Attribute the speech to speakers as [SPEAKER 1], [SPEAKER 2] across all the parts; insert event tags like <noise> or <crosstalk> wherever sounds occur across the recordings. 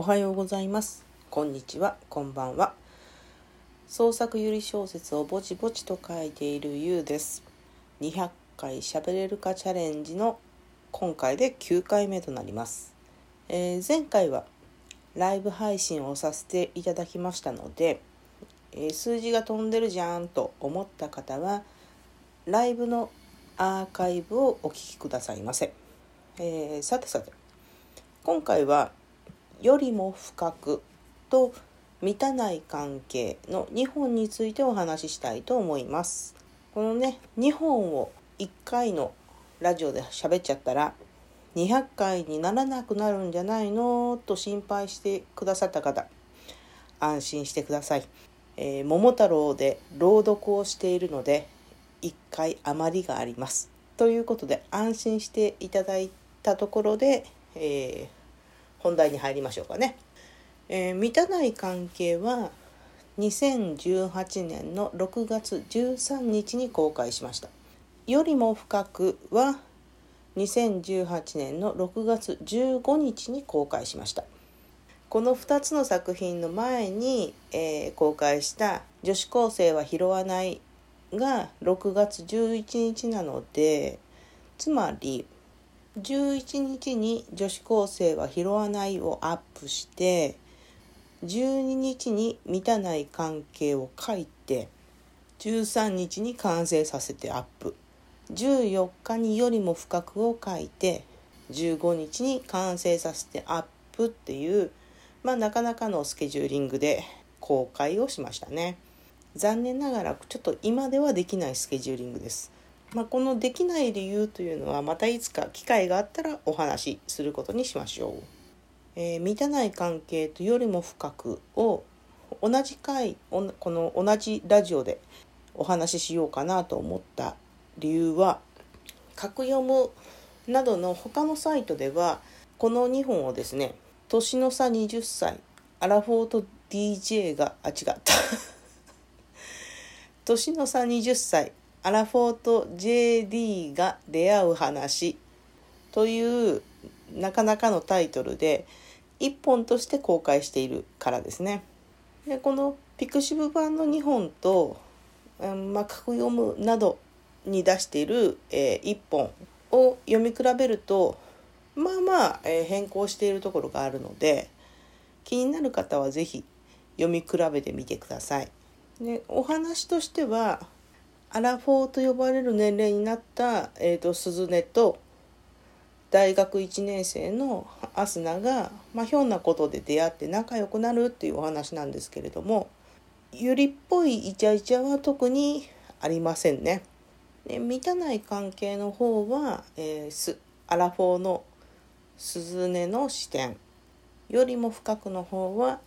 [SPEAKER 1] おはようございます。こんにちは。こんばんは。創作ゆり小説をぼちぼちと書いているゆうです。200回喋れるかチャレンジの今回で9回目となります、えー、前回はライブ配信をさせていただきましたので、えー、数字が飛んでるじゃんと思った方はライブのアーカイブをお聴きくださいませ、えー、さてさて今回は「よりも深く」と「満たない関係」の2本についてお話ししたいと思います。このね2本を1回のラジオで喋っちゃったら200回にならなくなるんじゃないのと心配してくださった方安心してください。えー、桃太郎で朗読をしているので1回余りがあります。ということで安心していただいたところで、えー、本題に入りましょうかね。えー、満たない関係は2018年の6月13日に公開しました。よりも深くは2018年の6月15日に公開しました。この2つの作品の前に、えー、公開した「女子高生は拾わない」が6月11日なのでつまり11日に女子高生は拾わないをアップして12日に満たない関係を書いて13日に完成させてアップ。14日によりも深くを書いて15日に完成させてアップっていうまあなかなかのスケジューリングで公開をしましたね。残念ながらちょっと今ではできないスケジューリングです。まあ、このできない理由というのはまたいつか機会があったらお話しすることにしましょう。えー、満たない関係とよりも深くを同じ回この同じラジオでお話ししようかなと思った理由は格読むなどの他のサイトではこの2本をですね年の差20歳アラフォーと DJ があ違った <laughs> 年の差20歳アラフォーと JD が出会う話というなかなかのタイトルで1本として公開しているからですね。でこのピクシブ版の2本と、うんまあ、カクヨムなどに出している、えー、1本を読み比べるとまあまあ、えー、変更しているところがあるので気になる方は是非読み比べてみてください。でお話としてはアラフォーと呼ばれる年齢になった、えーと、鈴音と大学1年生のアスナが、まあ、ひょんなことで出会って仲良くなるっていうお話なんですけれどもゆりっぽいイチャイチャは特にありませんね。で満たない関係の方は、えー、すアラフォーの鈴音の視点よりも深くの方は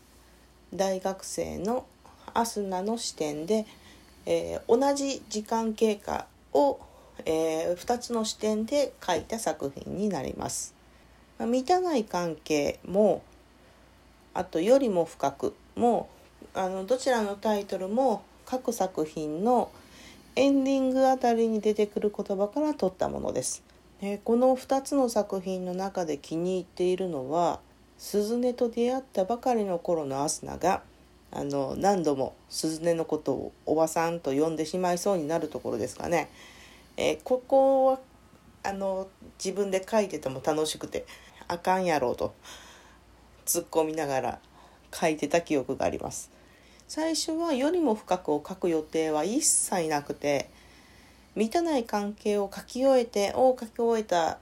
[SPEAKER 1] 大学生のアスナの視点でえー、同じ時間経過を、えー、2つの視点で書いた作品になります。まあ、満たない関係もあとよりも深くもあのどちらのタイトルも各作品のエンディングあたりに出てくる言葉から取ったものです。えこの2つの作品の中で気に入っているのは鈴音と出会ったばかりの頃のアスナがあの何度も鈴音のことをおばさんと呼んでしまいそうになるところですかね。えー、ここはあの自分で書いてても楽しくてあかんやろうと突っ込みながら書いてた記憶があります。最初はよりも深くを書く予定は一切なくて満たない関係を書き終えて「お書き終えた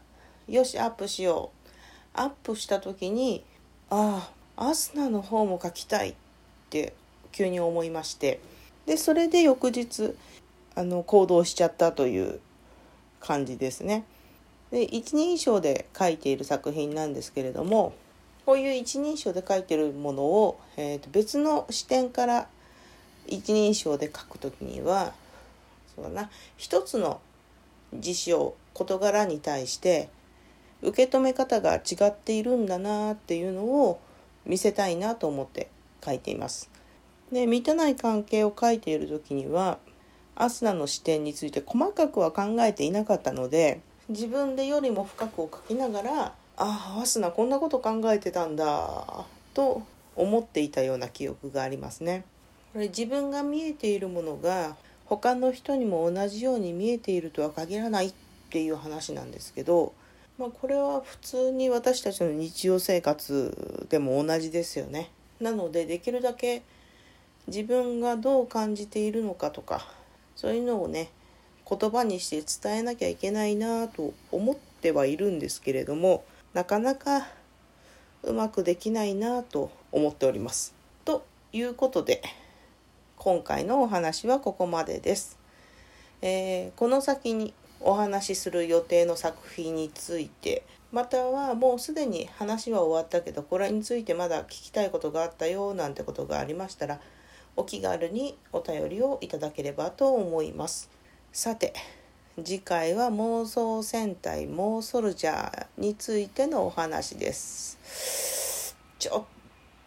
[SPEAKER 1] よしアップしよう」アップした時に「ああアスナの方も書きたい」って急に思いましてでそれで翌日あの行動しちゃったという感じですね。で一人称で書いている作品なんですけれどもこういう一人称で書いてるものを、えー、と別の視点から一人称で書くときにはそうだな一つの事象事柄に対して受け止め方が違っているんだなっていうのを見せたいなと思って書いています。で満たない関係を書いている時にはアスナの視点について細かくは考えていなかったので自分でよりも深くを書きながら「ああアスナこんなこと考えてたんだ」と思っていたような記憶がありますね。これ自分が見えているものが他の人にも同じように見えているとは限らないっていう話なんですけど、まあ、これは普通に私たちの日常生活でも同じですよね。なのでできるだけ自分がどう感じているのかとかそういうのをね言葉にして伝えなきゃいけないなと思ってはいるんですけれどもなかなかうまくできないなと思っております。ということで今回のお話はここまでです。えー、この先にお話しする予定の作品について。またはもうすでに話は終わったけどこれについてまだ聞きたいことがあったよなんてことがありましたらお気軽にお便りをいただければと思います。さて次回は妄想戦隊妄ソルジャーについてのお話です。ちょっ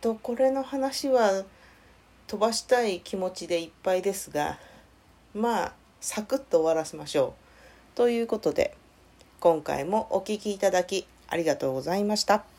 [SPEAKER 1] とこれの話は飛ばしたい気持ちでいっぱいですがまあサクッと終わらせましょう。ということで今回もお聴きいただきありがとうございました。